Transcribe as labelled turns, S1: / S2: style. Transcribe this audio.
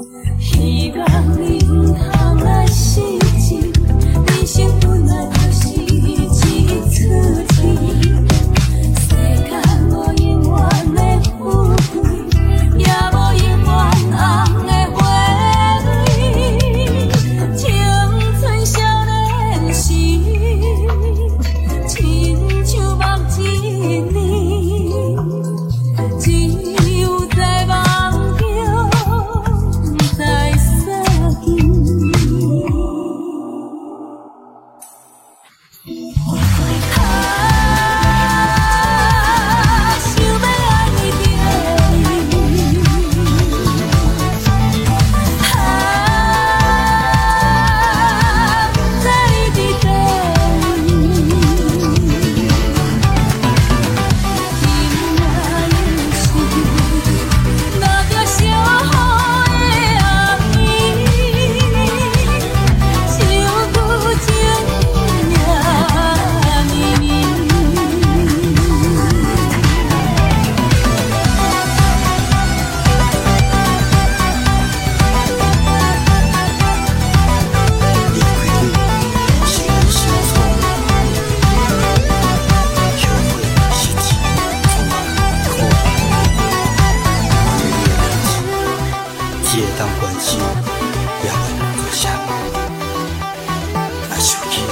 S1: Yeah.
S2: 日やむくしゃ足を切